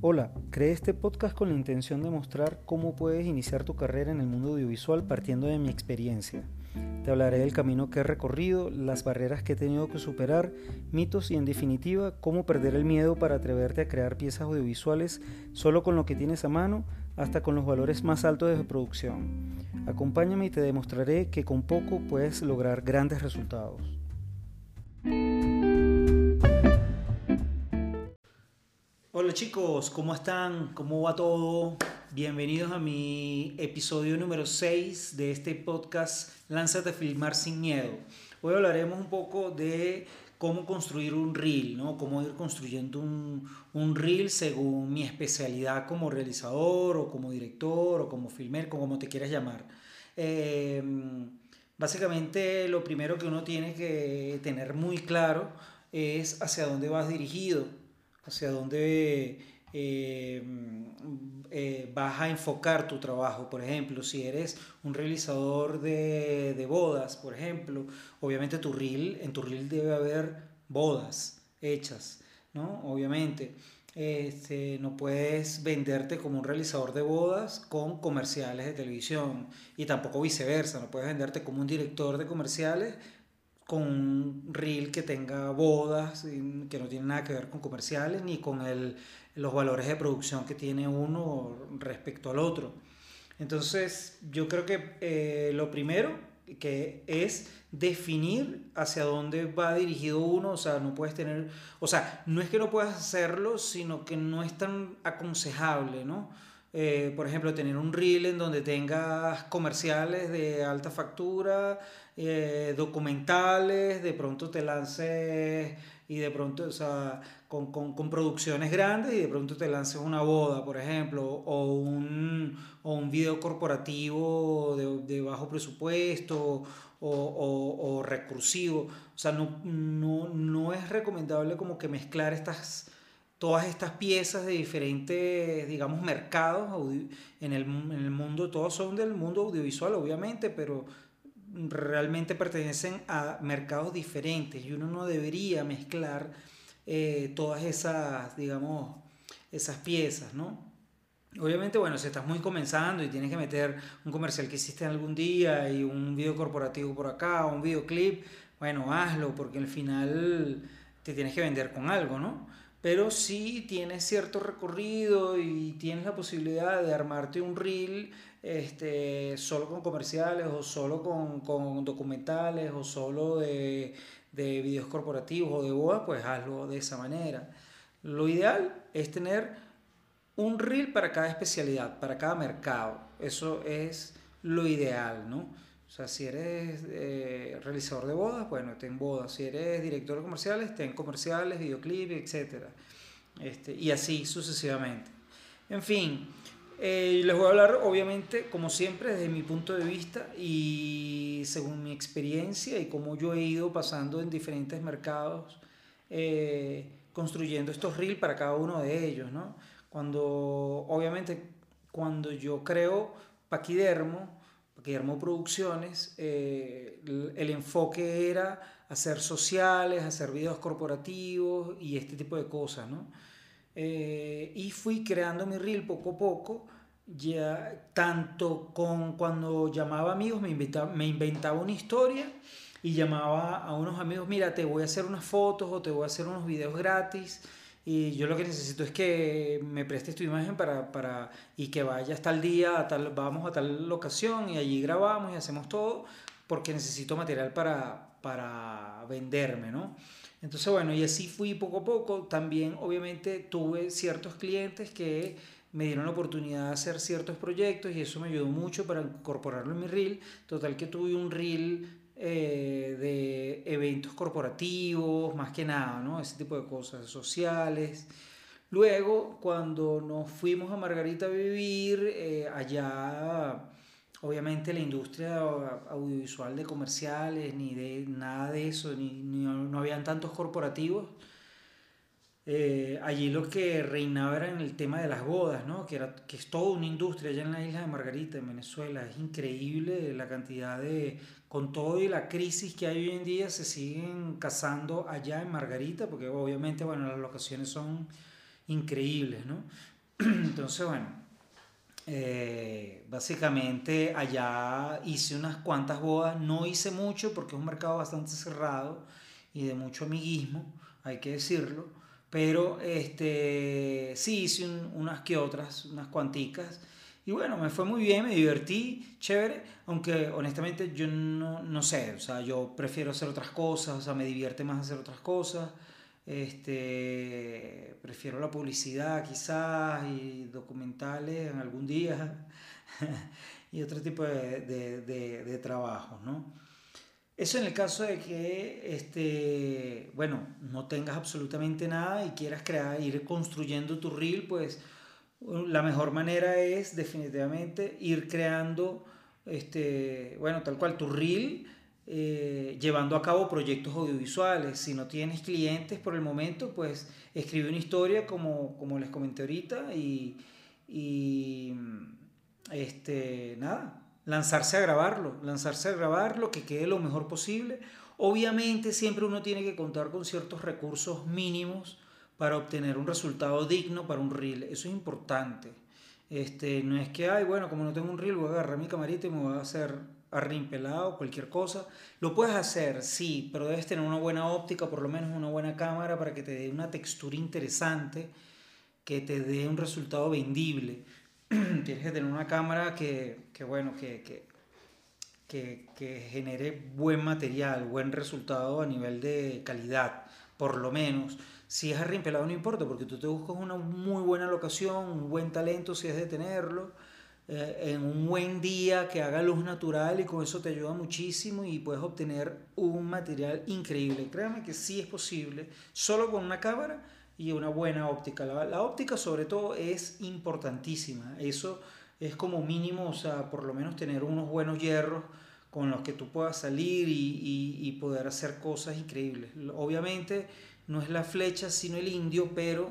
Hola, creé este podcast con la intención de mostrar cómo puedes iniciar tu carrera en el mundo audiovisual partiendo de mi experiencia. Te hablaré del camino que he recorrido, las barreras que he tenido que superar, mitos y en definitiva cómo perder el miedo para atreverte a crear piezas audiovisuales solo con lo que tienes a mano hasta con los valores más altos de producción. Acompáñame y te demostraré que con poco puedes lograr grandes resultados. Hola chicos, ¿cómo están? ¿Cómo va todo? Bienvenidos a mi episodio número 6 de este podcast Lánzate a filmar sin miedo. Hoy hablaremos un poco de cómo construir un reel, ¿no? Cómo ir construyendo un, un reel según mi especialidad como realizador o como director o como filmer, como te quieras llamar. Eh, básicamente lo primero que uno tiene que tener muy claro es hacia dónde vas dirigido hacia dónde eh, eh, vas a enfocar tu trabajo. Por ejemplo, si eres un realizador de, bodas, por ejemplo, obviamente tu reel, en tu reel debe haber bodas hechas, ¿no? Obviamente. Este, no puedes venderte como un realizador de bodas con comerciales de televisión y tampoco viceversa, no puedes venderte como un director de comerciales con un reel que tenga bodas, que no tiene nada que ver con comerciales ni con el, los valores de producción que tiene uno respecto al otro. Entonces, yo creo que eh, lo primero que es definir hacia dónde va dirigido uno, o sea, no puedes tener, o sea, no es que no puedas hacerlo, sino que no es tan aconsejable, ¿no? Eh, por ejemplo, tener un reel en donde tengas comerciales de alta factura, eh, documentales, de pronto te lances y de pronto, o sea, con, con, producciones grandes y de pronto te lances una boda, por ejemplo, o un, o un video corporativo de, de bajo presupuesto o, o, o, recursivo. O sea, no, no, no es recomendable como que mezclar estas todas estas piezas de diferentes, digamos, mercados en el, en el mundo, todos son del mundo audiovisual, obviamente, pero realmente pertenecen a mercados diferentes y uno no debería mezclar eh, todas esas, digamos, esas piezas, ¿no? Obviamente, bueno, si estás muy comenzando y tienes que meter un comercial que hiciste algún día y un video corporativo por acá, un videoclip, bueno, hazlo, porque al final te tienes que vender con algo, ¿no? Pero si tienes cierto recorrido y tienes la posibilidad de armarte un reel este, solo con comerciales o solo con, con documentales o solo de, de videos corporativos o de bodas, pues hazlo de esa manera. Lo ideal es tener un reel para cada especialidad, para cada mercado. Eso es lo ideal, ¿no? O sea, si eres eh, realizador de bodas, bueno, ten bodas. Si eres director de comerciales, ten comerciales, videoclips, etc. Este, y así sucesivamente. En fin, eh, les voy a hablar, obviamente, como siempre, desde mi punto de vista y según mi experiencia y cómo yo he ido pasando en diferentes mercados, eh, construyendo estos reels para cada uno de ellos, ¿no? Cuando, obviamente, cuando yo creo Paquidermo, Guillermo Producciones, eh, el, enfoque era hacer sociales, hacer videos corporativos y este tipo de cosas, ¿no? Eh, y fui creando mi reel poco a poco, ya tanto con cuando llamaba amigos, me, inventaba, me inventaba una historia y llamaba a unos amigos, mira, te voy a hacer unas fotos o te voy a hacer unos videos gratis y yo lo que necesito es que me prestes tu imagen para, para, y que vaya hasta el día, a tal, vamos a tal locación y allí grabamos y hacemos todo porque necesito material para, para venderme, ¿no? Entonces, bueno, y así fui poco a poco. También, obviamente, tuve ciertos clientes que me dieron la oportunidad de hacer ciertos proyectos y eso me ayudó mucho para incorporarlo en mi reel. Total que tuve un reel eh, de eventos corporativos, más que nada, ¿no? Ese tipo de cosas sociales. Luego, cuando nos fuimos a Margarita a vivir, eh, allá, obviamente la industria audiovisual de comerciales, ni de nada de eso, ni, ni no habían tantos corporativos eh, allí lo que reinaba era en el tema de las bodas, ¿no? que, era, que es toda una industria allá en la isla de Margarita, en Venezuela. Es increíble la cantidad de, con todo y la crisis que hay hoy en día, se siguen casando allá en Margarita, porque obviamente, bueno, las locaciones son increíbles, ¿no? Entonces, bueno, eh, básicamente allá hice unas cuantas bodas, no hice mucho porque es un mercado bastante cerrado y de mucho amiguismo, hay que decirlo, pero este, sí hice unas que otras, unas cuanticas. Y bueno, me fue muy bien, me divertí, chévere, aunque honestamente yo no, no sé, o sea, yo prefiero hacer otras cosas, o sea, me divierte más hacer otras cosas. Este, prefiero la publicidad quizás y documentales en algún día y otro tipo de, de, de, trabajos, ¿no? Eso en el caso de que, este, bueno, no tengas absolutamente nada y quieras crear, ir construyendo tu reel, pues la mejor manera es definitivamente ir creando, este, bueno, tal cual tu reel eh, llevando a cabo proyectos audiovisuales. Si no tienes clientes por el momento, pues escribe una historia como, como les comenté ahorita y, y este, nada, lanzarse a grabarlo, lanzarse a grabarlo, que quede lo mejor posible. Obviamente siempre uno tiene que contar con ciertos recursos mínimos para obtener un resultado digno para un reel. Eso es importante. Este, no es que, ay, bueno, como no tengo un reel, voy a agarrar mi camarita y me voy a hacer arrimpelado, cualquier cosa. Lo puedes hacer, sí, pero debes tener una buena óptica, por lo menos una buena cámara para que te dé una textura interesante, que te dé un resultado vendible. Tienes que tener una cámara que, que bueno, que, que, que, genere buen material, buen resultado a nivel de calidad, por lo menos. Si es arrimpelado no importa, porque tú te buscas una muy buena locación, un buen talento si es de tenerlo eh, en un buen día que haga luz natural y con eso te ayuda muchísimo y puedes obtener un material increíble. Créame que sí es posible, solo con una cámara y una buena óptica. La, óptica sobre todo es importantísima. Eso es como mínimo, o sea, por lo menos tener unos buenos hierros con los que tú puedas salir y, y, y poder hacer cosas increíbles. Obviamente no es la flecha, sino el indio, pero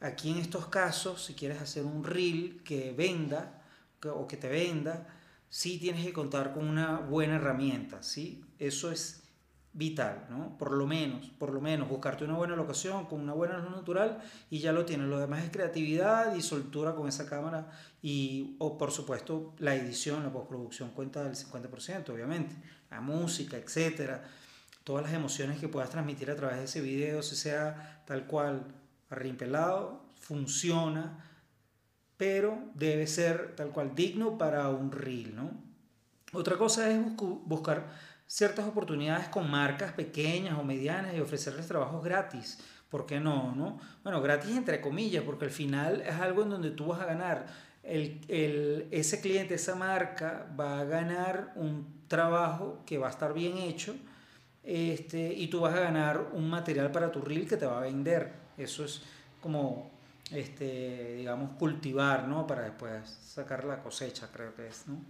aquí en estos casos, si quieres hacer un reel que venda, o que te venda, sí tienes que contar con una buena herramienta, ¿sí? Eso es vital, ¿no? Por lo menos, por lo menos, buscarte una buena locación con una buena luz natural y ya lo tienes. Lo demás es creatividad y soltura con esa cámara y, o por supuesto, la edición, la postproducción cuenta del 50%, obviamente. La música, etcétera. Todas las emociones que puedas transmitir a través de ese video, si sea tal cual arrimpelado, funciona pero debe ser tal cual digno para un reel, ¿no? Otra cosa es buscar ciertas oportunidades con marcas pequeñas o medianas y ofrecerles trabajos gratis. ¿Por qué no? no? Bueno, gratis entre comillas, porque al final es algo en donde tú vas a ganar. El, el, ese cliente, esa marca va a ganar un trabajo que va a estar bien hecho este, y tú vas a ganar un material para tu reel que te va a vender. Eso es como este, digamos, cultivar, ¿no? Para después sacar la cosecha, creo que es, ¿no?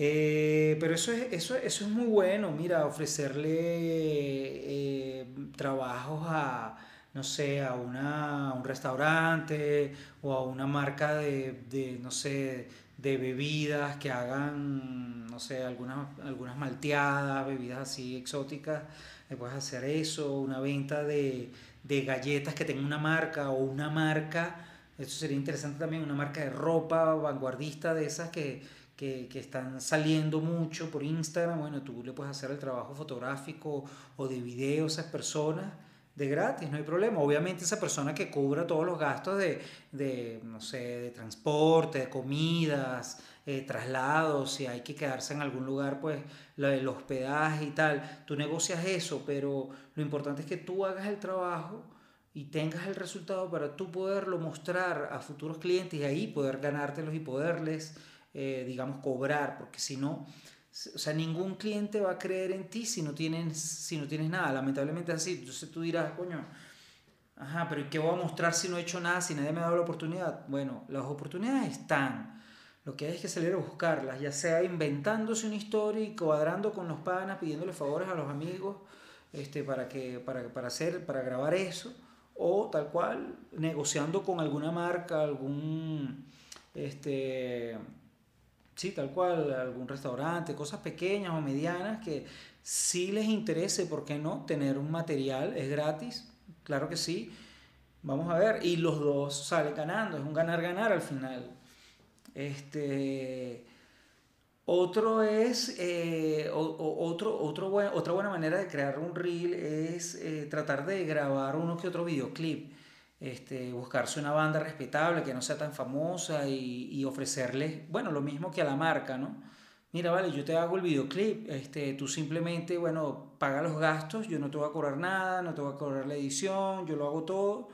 Eh, pero eso es, eso, eso es muy bueno, mira, ofrecerle eh, trabajos a, no sé, a, una, un restaurante o a una marca de, de, no sé, de bebidas que hagan, no sé, algunas, algunas malteadas, bebidas así exóticas, le puedes hacer eso, una venta de, de galletas que tenga una marca o una marca, eso sería interesante también, una marca de ropa vanguardista de esas que, que, están saliendo mucho por Instagram, bueno, tú le puedes hacer el trabajo fotográfico o de video a esas personas de gratis, no hay problema. Obviamente esa persona que cubra todos los gastos de, de no sé, de transporte, de comidas, eh, traslados, si hay que quedarse en algún lugar, pues del hospedaje y tal, tú negocias eso, pero lo importante es que tú hagas el trabajo y tengas el resultado para tú poderlo mostrar a futuros clientes y ahí poder ganártelos y poderles, eh, digamos, cobrar, porque si no, o sea, ningún cliente va a creer en ti si no tienes, si no tienes nada. Lamentablemente así. Entonces tú dirás, coño, ajá, pero ¿qué voy a mostrar si no he hecho nada, si nadie me ha dado la oportunidad? Bueno, las oportunidades están. Lo que hay es que salir a buscarlas, ya sea inventándose una historia y cuadrando con los panas, pidiéndole favores a los amigos este, para, que, para, para, hacer, para grabar eso, o tal cual, negociando con alguna marca, algún, este, sí, tal cual, algún restaurante, cosas pequeñas o medianas que sí les interese, ¿por qué no? Tener un material, es gratis, claro que sí. Vamos a ver. Y los dos salen ganando. Es un ganar-ganar al final. Este. Otro es, eh, otro, otro otra buena manera de crear un reel es eh, tratar de grabar uno que otro videoclip. Este, buscarse una banda respetable que no sea tan famosa y, y ofrecerles, bueno, lo mismo que a la marca, ¿no? Mira, vale, yo te hago el videoclip, este, tú simplemente, bueno, paga los gastos, yo no te voy a cobrar nada, no te voy a cobrar la edición, yo lo hago todo,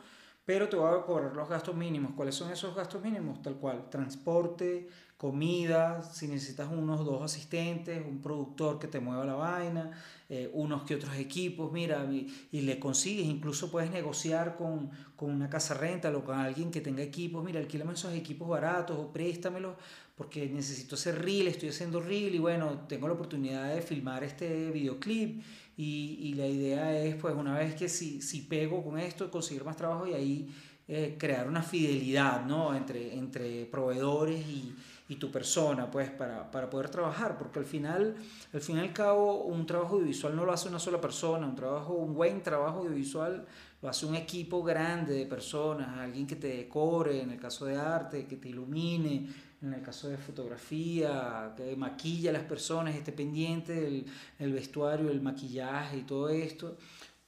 pero te voy a cobrar los gastos mínimos. ¿Cuáles son esos gastos mínimos? Tal cual, transporte, comida, si necesitas unos dos asistentes, un productor que te mueva la vaina, eh, unos que otros equipos, mira, y, le consigues, incluso puedes negociar con, con, una casa renta o con alguien que tenga equipos, mira, alquílame esos equipos baratos o préstamelos porque necesito hacer reel, estoy haciendo reel y bueno, tengo la oportunidad de filmar este videoclip y, y la idea es pues una vez que si, si pego con esto, conseguir más trabajo y ahí eh, crear una fidelidad, ¿no? Entre, entre proveedores y y tu persona, pues, para, para, poder trabajar, porque al final, al fin y al cabo, un trabajo audiovisual no lo hace una sola persona, un trabajo, un buen trabajo audiovisual lo hace un equipo grande de personas, alguien que te decore, en el caso de arte, que te ilumine, en el caso de fotografía, que maquilla a las personas, esté pendiente del el vestuario, el maquillaje y todo esto.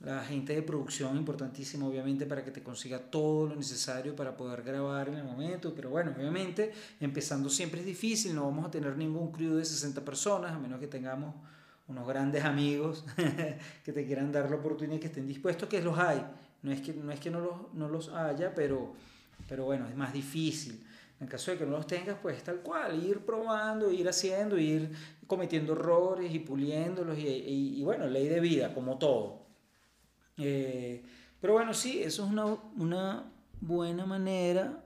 La gente de producción importantísima obviamente para que te consiga todo lo necesario para poder grabar en el momento, pero bueno, obviamente empezando siempre es difícil, no vamos a tener ningún crew de 60 personas, a menos que tengamos unos grandes amigos que te quieran dar la oportunidad y que estén dispuestos, que los hay, no es que no, es que no, los, no los haya, pero, pero bueno, es más difícil. En caso de que no los tengas, pues tal cual, ir probando, ir haciendo, ir cometiendo errores y puliéndolos y, bueno, ley de vida, como todo. Eh, pero bueno, sí, eso es una, una buena manera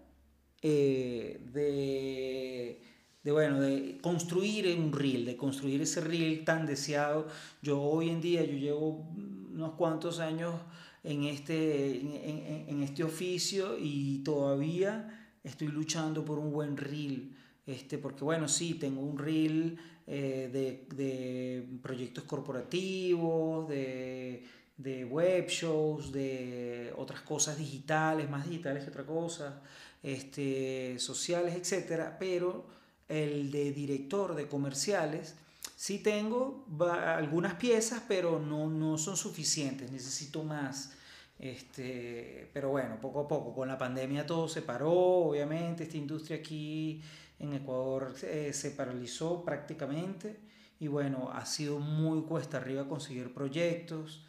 eh, de, de, bueno, de construir un reel, de construir ese reel tan deseado. Yo hoy en día, yo llevo unos cuantos años en este, en, en, este oficio y todavía estoy luchando por un buen reel. Este, porque bueno, sí, tengo un reel eh, de, de proyectos corporativos, de de web shows, de otras cosas digitales, más digitales que otra cosa, este, sociales, etc. Pero el de director de comerciales, sí tengo algunas piezas, pero no, no son suficientes, necesito más. Este, pero bueno, poco a poco, con la pandemia todo se paró, obviamente, esta industria aquí en Ecuador eh, se paralizó prácticamente y bueno, ha sido muy cuesta arriba conseguir proyectos.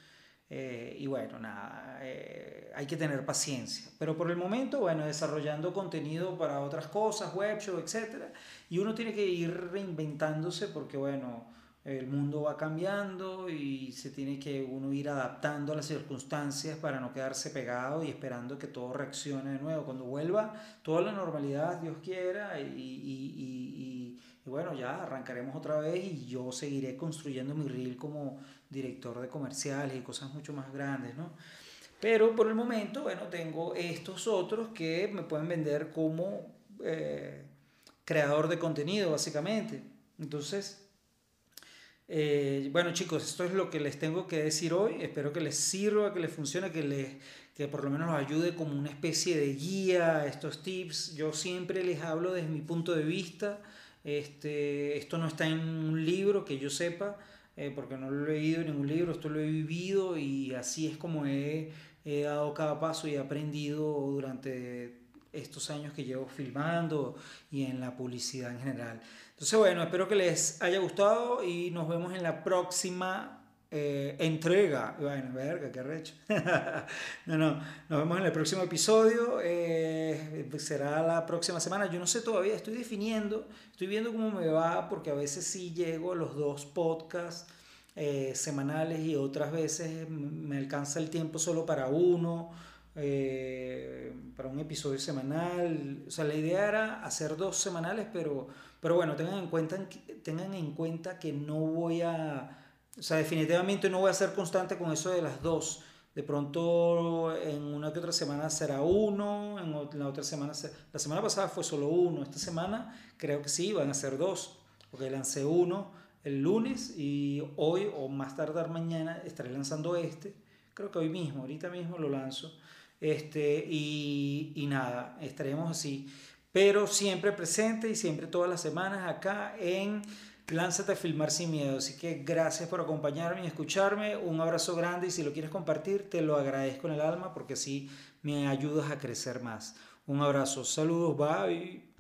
Eh, y bueno, nada, eh, hay que tener paciencia. Pero por el momento, bueno, desarrollando contenido para otras cosas, web show, etc. Y uno tiene que ir reinventándose porque, bueno, el mundo va cambiando y se tiene que uno ir adaptando a las circunstancias para no quedarse pegado y esperando que todo reaccione de nuevo. Cuando vuelva toda la normalidad, Dios quiera, y, y, bueno, ya arrancaremos otra vez y yo seguiré construyendo mi reel como director de comerciales y cosas mucho más grandes, ¿no? Pero por el momento, bueno, tengo estos otros que me pueden vender como eh, creador de contenido, básicamente. Entonces, eh, bueno chicos, esto es lo que les tengo que decir hoy. Espero que les sirva, que les funcione, que, les, que por lo menos los ayude como una especie de guía estos tips. Yo siempre les hablo desde mi punto de vista. Este, esto no está en un libro que yo sepa. Eh, porque no lo he leído en ningún libro, esto lo he vivido y así es como he, he dado cada paso y he aprendido durante estos años que llevo filmando y en la publicidad en general. Entonces, bueno, espero que les haya gustado y nos vemos en la próxima eh, entrega. Bueno, verga, qué recho. no, no, nos vemos en el próximo episodio. Eh, será la próxima semana. Yo no sé todavía, estoy definiendo, estoy viendo cómo me va, porque a veces sí llego a los dos podcasts eh, semanales y otras veces me alcanza el tiempo solo para uno. Para un episodio semanal. O sea, la idea era hacer dos semanales, pero, pero bueno, tengan en, cuenta, tengan en cuenta que no voy a o sea, definitivamente no voy a ser constante con eso de las dos. De pronto en una que otra semana será uno, en la otra semana... La semana pasada fue solo uno, esta semana creo que sí, van a ser dos, porque lancé uno el lunes y hoy o más tardar mañana estaré lanzando este. Creo que hoy mismo, ahorita mismo lo lanzo. Este, y, y nada, estaremos así. Pero siempre presente y siempre todas las semanas acá en Lánzate a filmar sin miedo. Así que gracias por acompañarme y escucharme. Un abrazo grande y si lo quieres compartir, te lo agradezco en el alma porque así me ayudas a crecer más. Un abrazo. Saludos. Bye.